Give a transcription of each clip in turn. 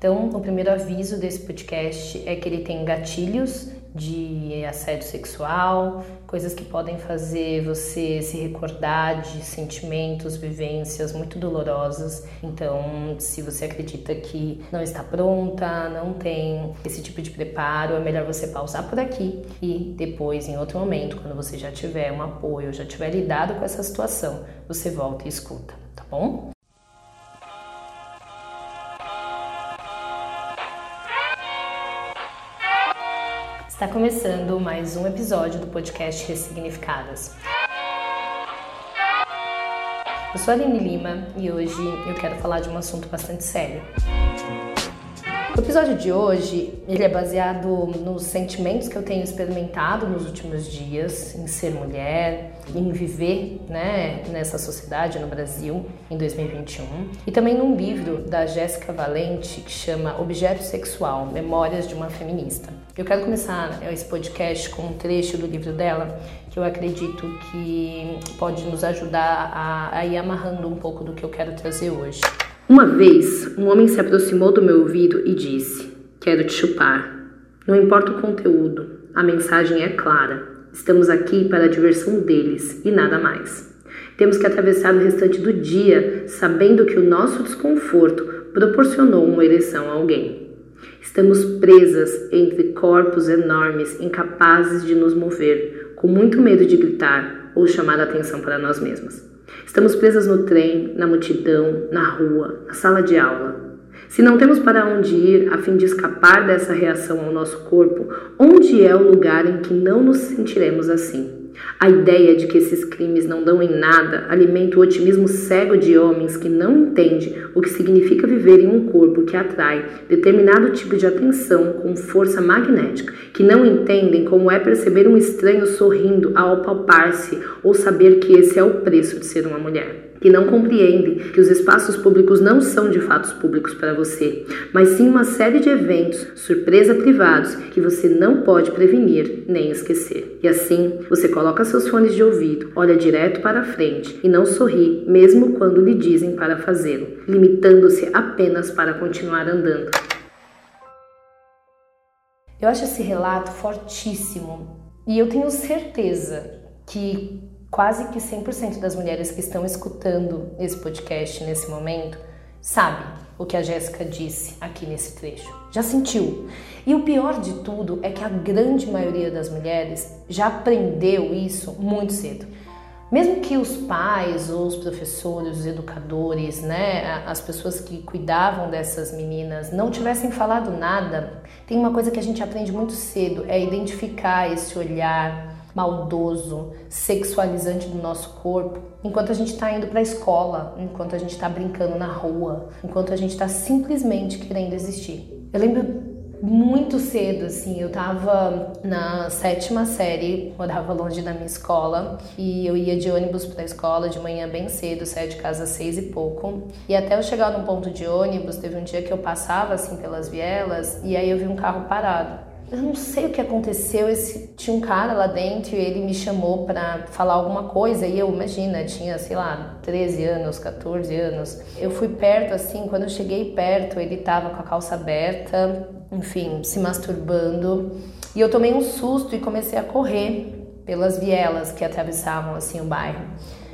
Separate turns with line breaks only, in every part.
Então, o primeiro aviso desse podcast é que ele tem gatilhos de assédio sexual, coisas que podem fazer você se recordar de sentimentos, vivências muito dolorosas. Então, se você acredita que não está pronta, não tem esse tipo de preparo, é melhor você pausar por aqui e depois, em outro momento, quando você já tiver um apoio, já tiver lidado com essa situação, você volta e escuta, tá bom? Está começando mais um episódio do podcast Ressignificadas. Eu sou a Aline Lima e hoje eu quero falar de um assunto bastante sério. O episódio de hoje, ele é baseado nos sentimentos que eu tenho experimentado nos últimos dias em ser mulher, em viver, né, nessa sociedade no Brasil em 2021, e também num livro da Jéssica Valente que chama Objeto Sexual: Memórias de uma Feminista. Eu quero começar esse podcast com um trecho do livro dela que eu acredito que pode nos ajudar a, a ir amarrando um pouco do que eu quero trazer hoje.
Uma vez, um homem se aproximou do meu ouvido e disse: Quero te chupar. Não importa o conteúdo, a mensagem é clara. Estamos aqui para a diversão deles e nada mais. Temos que atravessar o restante do dia sabendo que o nosso desconforto proporcionou uma ereção a alguém. Estamos presas entre corpos enormes, incapazes de nos mover, com muito medo de gritar ou chamar a atenção para nós mesmas. Estamos presas no trem, na multidão, na rua, na sala de aula. Se não temos para onde ir a fim de escapar dessa reação ao nosso corpo, onde é o lugar em que não nos sentiremos assim? A ideia de que esses crimes não dão em nada alimenta o otimismo cego de homens que não entendem o que significa viver em um corpo que atrai determinado tipo de atenção com força magnética, que não entendem como é perceber um estranho sorrindo ao palpar-se ou saber que esse é o preço de ser uma mulher que não compreendem que os espaços públicos não são de fatos públicos para você, mas sim uma série de eventos, surpresa privados, que você não pode prevenir nem esquecer. E assim, você coloca seus fones de ouvido, olha direto para frente e não sorri, mesmo quando lhe dizem para fazê-lo, limitando-se apenas para continuar andando.
Eu acho esse relato fortíssimo e eu tenho certeza que quase que 100% das mulheres que estão escutando esse podcast nesse momento sabe o que a Jéssica disse aqui nesse trecho. Já sentiu. E o pior de tudo é que a grande maioria das mulheres já aprendeu isso muito cedo. Mesmo que os pais os professores, os educadores, né, as pessoas que cuidavam dessas meninas não tivessem falado nada, tem uma coisa que a gente aprende muito cedo, é identificar esse olhar, maldoso, sexualizante do nosso corpo, enquanto a gente está indo para a escola, enquanto a gente está brincando na rua, enquanto a gente está simplesmente querendo existir. Eu lembro muito cedo, assim, eu tava na sétima série, morava longe da minha escola e eu ia de ônibus para a escola de manhã bem cedo, saía de casa às seis e pouco. E até eu chegar no ponto de ônibus, teve um dia que eu passava assim pelas vielas e aí eu vi um carro parado. Eu não sei o que aconteceu. Esse, tinha um cara lá dentro e ele me chamou para falar alguma coisa. E eu, imagina, tinha, sei lá, 13 anos, 14 anos. Eu fui perto, assim, quando eu cheguei perto, ele tava com a calça aberta, enfim, se masturbando. E eu tomei um susto e comecei a correr pelas vielas que atravessavam, assim, o bairro.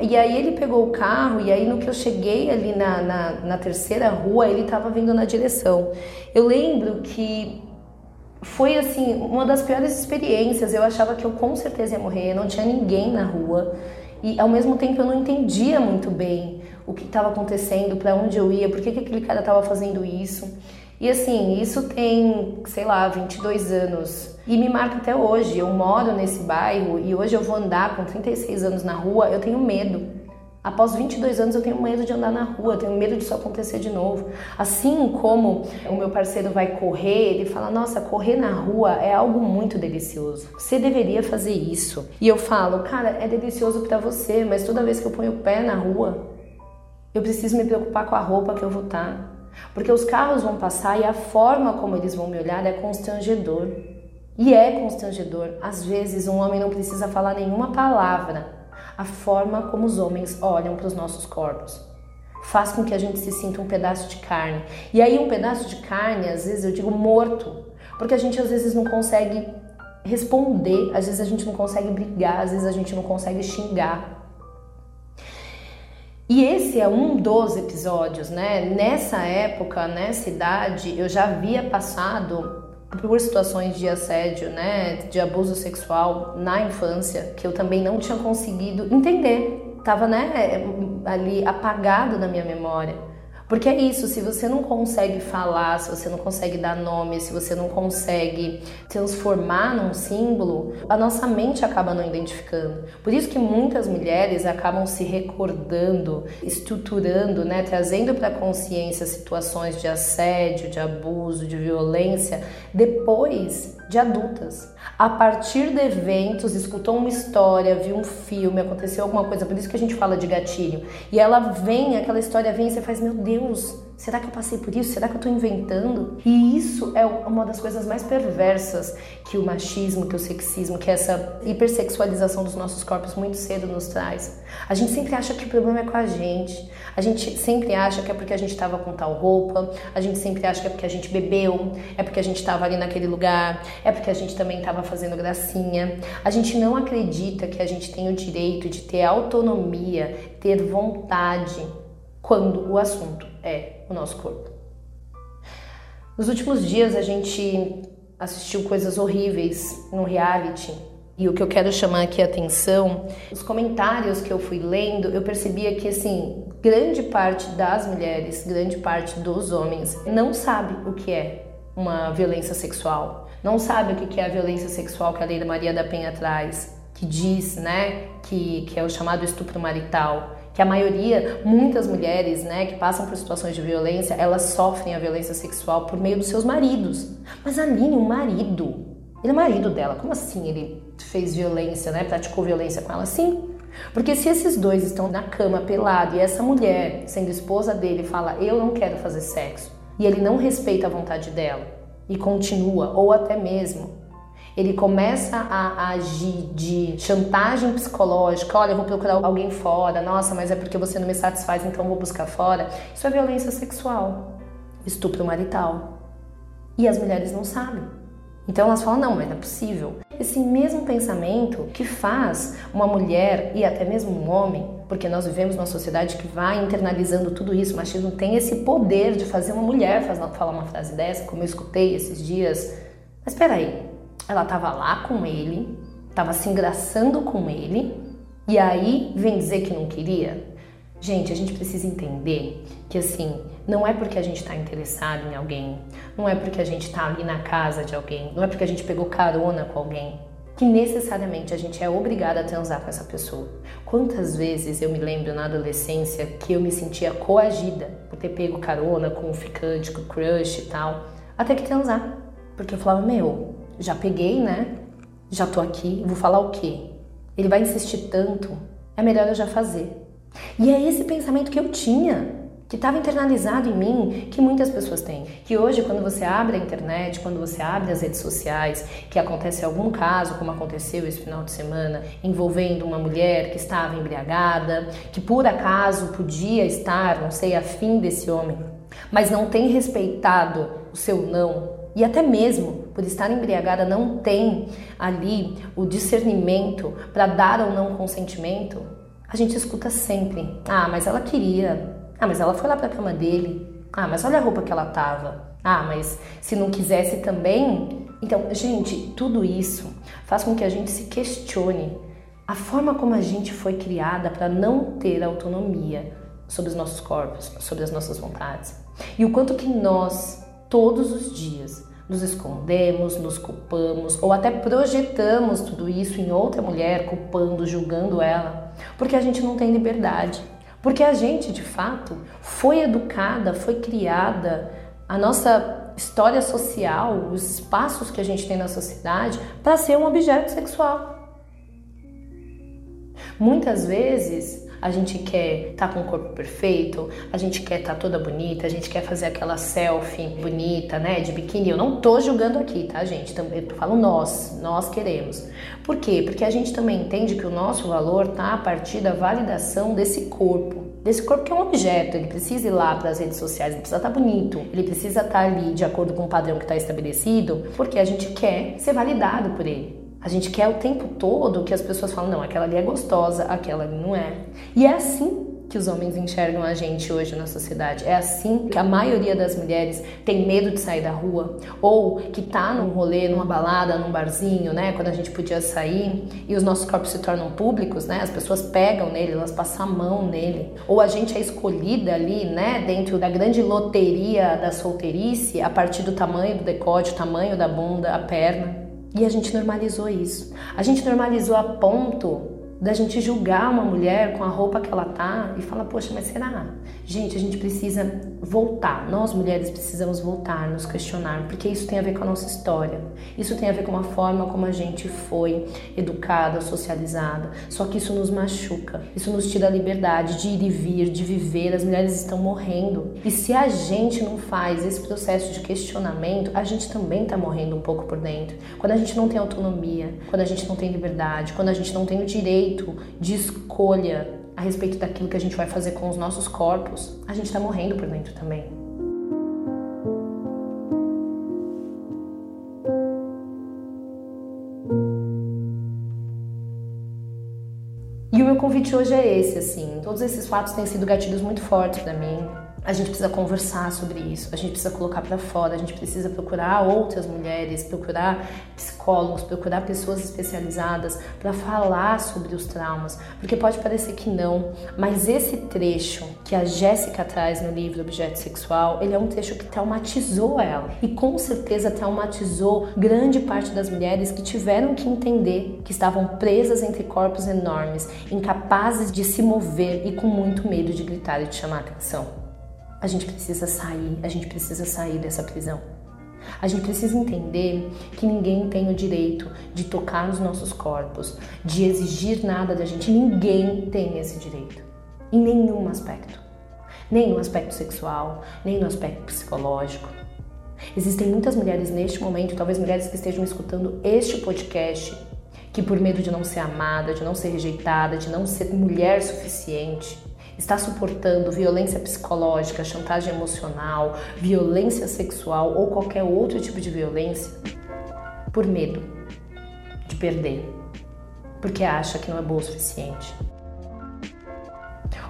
E aí ele pegou o carro e aí no que eu cheguei ali na, na, na terceira rua, ele estava vindo na direção. Eu lembro que foi assim uma das piores experiências. Eu achava que eu com certeza ia morrer, não tinha ninguém na rua e ao mesmo tempo eu não entendia muito bem o que estava acontecendo, para onde eu ia, por que, que aquele cara estava fazendo isso. E assim, isso tem, sei lá, 22 anos e me marca até hoje. Eu moro nesse bairro e hoje eu vou andar com 36 anos na rua, eu tenho medo. Após 22 anos eu tenho medo de andar na rua, tenho medo disso acontecer de novo. Assim como o meu parceiro vai correr, ele fala: "Nossa, correr na rua é algo muito delicioso. Você deveria fazer isso". E eu falo: "Cara, é delicioso para você, mas toda vez que eu ponho o pé na rua, eu preciso me preocupar com a roupa que eu vou estar. Tá. Porque os carros vão passar e a forma como eles vão me olhar é constrangedor. E é constrangedor. Às vezes um homem não precisa falar nenhuma palavra a forma como os homens olham para os nossos corpos. faz com que a gente se sinta um pedaço de carne. E aí um pedaço de carne, às vezes eu digo morto, porque a gente às vezes não consegue responder, às vezes a gente não consegue brigar, às vezes a gente não consegue xingar. E esse é um dos episódios, né? Nessa época, nessa idade, eu já havia passado por situações de assédio, né, de abuso sexual na infância, que eu também não tinha conseguido entender. Tava, né, ali apagado na minha memória. Porque é isso, se você não consegue falar, se você não consegue dar nome, se você não consegue transformar num símbolo, a nossa mente acaba não identificando. Por isso que muitas mulheres acabam se recordando, estruturando, né, trazendo para a consciência situações de assédio, de abuso, de violência depois de adultas. A partir de eventos, escutou uma história, viu um filme, aconteceu alguma coisa, por isso que a gente fala de gatilho. E ela vem, aquela história vem e você faz, meu Deus, será que eu passei por isso? Será que eu estou inventando? E isso é uma das coisas mais perversas que o machismo, que o sexismo, que essa hipersexualização dos nossos corpos muito cedo nos traz. A gente sempre acha que o problema é com a gente. A gente sempre acha que é porque a gente estava com tal roupa, a gente sempre acha que é porque a gente bebeu, é porque a gente estava ali naquele lugar, é porque a gente também estava fazendo gracinha. A gente não acredita que a gente tem o direito de ter autonomia, ter vontade quando o assunto é o nosso corpo. Nos últimos dias a gente assistiu coisas horríveis no reality e o que eu quero chamar aqui a atenção, os comentários que eu fui lendo, eu percebia que assim, grande parte das mulheres, grande parte dos homens não sabe o que é uma violência sexual, não sabe o que é a violência sexual que a Lei da Maria da Penha traz, que diz, né, que, que é o chamado estupro marital, que a maioria, muitas mulheres, né, que passam por situações de violência, elas sofrem a violência sexual por meio dos seus maridos. Mas Aline, o marido, ele é marido dela, como assim ele fez violência, né? Praticou violência com ela? Sim. Porque se esses dois estão na cama pelado e essa mulher, sendo esposa dele, fala eu não quero fazer sexo, e ele não respeita a vontade dela e continua, ou até mesmo ele começa a agir de chantagem psicológica, olha, eu vou procurar alguém fora, nossa, mas é porque você não me satisfaz, então vou buscar fora. Isso é violência sexual, estupro marital. E as mulheres não sabem. Então elas falam: não, mas não é possível. Esse mesmo pensamento que faz uma mulher e até mesmo um homem, porque nós vivemos numa sociedade que vai internalizando tudo isso, o machismo tem esse poder de fazer uma mulher falar uma frase dessa, como eu escutei esses dias. Mas espera aí, ela estava lá com ele, estava se engraçando com ele, e aí vem dizer que não queria? Gente, a gente precisa entender que assim, não é porque a gente está interessado em alguém, não é porque a gente está ali na casa de alguém, não é porque a gente pegou carona com alguém, que necessariamente a gente é obrigada a transar com essa pessoa. Quantas vezes eu me lembro na adolescência que eu me sentia coagida por ter pego carona com o ficante, com o crush e tal, até que transar. Porque eu falava, meu, já peguei, né? Já tô aqui, vou falar o quê? Ele vai insistir tanto, é melhor eu já fazer. E é esse pensamento que eu tinha, que estava internalizado em mim, que muitas pessoas têm. Que hoje, quando você abre a internet, quando você abre as redes sociais, que acontece algum caso, como aconteceu esse final de semana, envolvendo uma mulher que estava embriagada, que por acaso podia estar, não sei, afim desse homem, mas não tem respeitado o seu não, e até mesmo por estar embriagada não tem ali o discernimento para dar ou não consentimento, a gente escuta sempre: "Ah, mas ela queria. Ah, mas ela foi lá para cama dele. Ah, mas olha a roupa que ela tava. Ah, mas se não quisesse também". Então, gente, tudo isso faz com que a gente se questione a forma como a gente foi criada para não ter autonomia sobre os nossos corpos, sobre as nossas vontades. E o quanto que nós todos os dias nos escondemos, nos culpamos ou até projetamos tudo isso em outra mulher, culpando, julgando ela, porque a gente não tem liberdade. Porque a gente, de fato, foi educada, foi criada, a nossa história social, os espaços que a gente tem na sociedade, para ser um objeto sexual. Muitas vezes a gente quer estar tá com o corpo perfeito, a gente quer estar tá toda bonita, a gente quer fazer aquela selfie bonita, né, de biquíni. Eu não tô julgando aqui, tá, gente? Eu falo nós, nós queremos. Por quê? Porque a gente também entende que o nosso valor tá a partir da validação desse corpo. desse corpo que é um objeto, ele precisa ir lá para as redes sociais, ele precisa estar tá bonito, ele precisa estar tá ali de acordo com o padrão que está estabelecido, porque a gente quer ser validado por ele. A gente quer o tempo todo que as pessoas falam, não, aquela ali é gostosa, aquela ali não é. E é assim que os homens enxergam a gente hoje na sociedade. É assim que a maioria das mulheres tem medo de sair da rua ou que tá num rolê, numa balada, num barzinho, né, quando a gente podia sair e os nossos corpos se tornam públicos, né? As pessoas pegam nele, elas passam a mão nele. Ou a gente é escolhida ali, né, dentro da grande loteria da solteirice a partir do tamanho do decote, o tamanho da bunda, a perna. E a gente normalizou isso. A gente normalizou a ponto da gente julgar uma mulher com a roupa que ela tá e falar, poxa, mas será? Gente, a gente precisa voltar. Nós mulheres precisamos voltar, nos questionar, porque isso tem a ver com a nossa história. Isso tem a ver com a forma como a gente foi educada, socializada. Só que isso nos machuca. Isso nos tira a liberdade de ir e vir, de viver. As mulheres estão morrendo. E se a gente não faz esse processo de questionamento, a gente também está morrendo um pouco por dentro. Quando a gente não tem autonomia, quando a gente não tem liberdade, quando a gente não tem o direito de escolha a respeito daquilo que a gente vai fazer com os nossos corpos, a gente está morrendo por dentro também. E o meu convite hoje é esse, assim. Todos esses fatos têm sido gatilhos muito fortes para mim. A gente precisa conversar sobre isso, a gente precisa colocar para fora, a gente precisa procurar outras mulheres, procurar psicólogos, procurar pessoas especializadas para falar sobre os traumas, porque pode parecer que não, mas esse trecho que a Jéssica traz no livro Objeto Sexual, ele é um trecho que traumatizou ela e com certeza traumatizou grande parte das mulheres que tiveram que entender que estavam presas entre corpos enormes, incapazes de se mover e com muito medo de gritar e de chamar atenção. A gente precisa sair, a gente precisa sair dessa prisão. A gente precisa entender que ninguém tem o direito de tocar nos nossos corpos, de exigir nada da gente. Ninguém tem esse direito. Em nenhum aspecto. Nem no aspecto sexual, nem no aspecto psicológico. Existem muitas mulheres neste momento, talvez mulheres que estejam escutando este podcast, que por medo de não ser amada, de não ser rejeitada, de não ser mulher suficiente, está suportando violência psicológica, chantagem emocional, violência sexual ou qualquer outro tipo de violência por medo de perder, porque acha que não é boa o suficiente.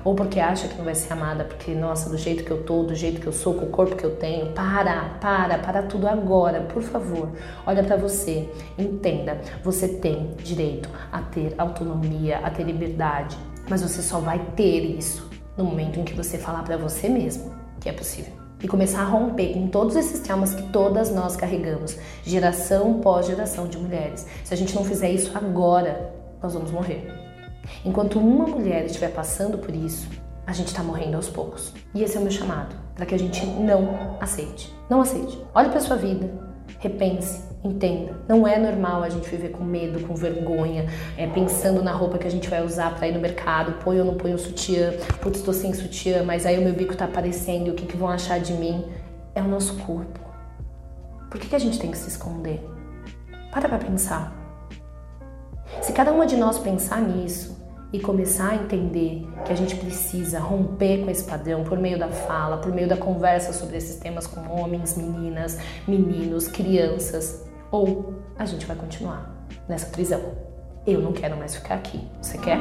Ou porque acha que não vai ser amada, porque, nossa, do jeito que eu tô, do jeito que eu sou, com o corpo que eu tenho, para, para, para tudo agora, por favor. Olha para você, entenda, você tem direito a ter autonomia, a ter liberdade, mas você só vai ter isso no momento em que você falar para você mesmo que é possível. E começar a romper com todos esses traumas que todas nós carregamos, geração pós geração de mulheres. Se a gente não fizer isso agora, nós vamos morrer. Enquanto uma mulher estiver passando por isso, a gente está morrendo aos poucos. E esse é o meu chamado, para que a gente não aceite. Não aceite. Olhe para sua vida, repense, entenda. Não é normal a gente viver com medo, com vergonha, é, pensando na roupa que a gente vai usar para ir no mercado, põe ou não põe o sutiã, putz, estou sem sutiã, mas aí o meu bico tá aparecendo, o que, que vão achar de mim? É o nosso corpo. Por que, que a gente tem que se esconder? Para pra pensar. Se cada uma de nós pensar nisso, e começar a entender que a gente precisa romper com esse padrão por meio da fala, por meio da conversa sobre esses temas com homens, meninas, meninos, crianças, ou a gente vai continuar nessa prisão. Eu não quero mais ficar aqui. Você quer?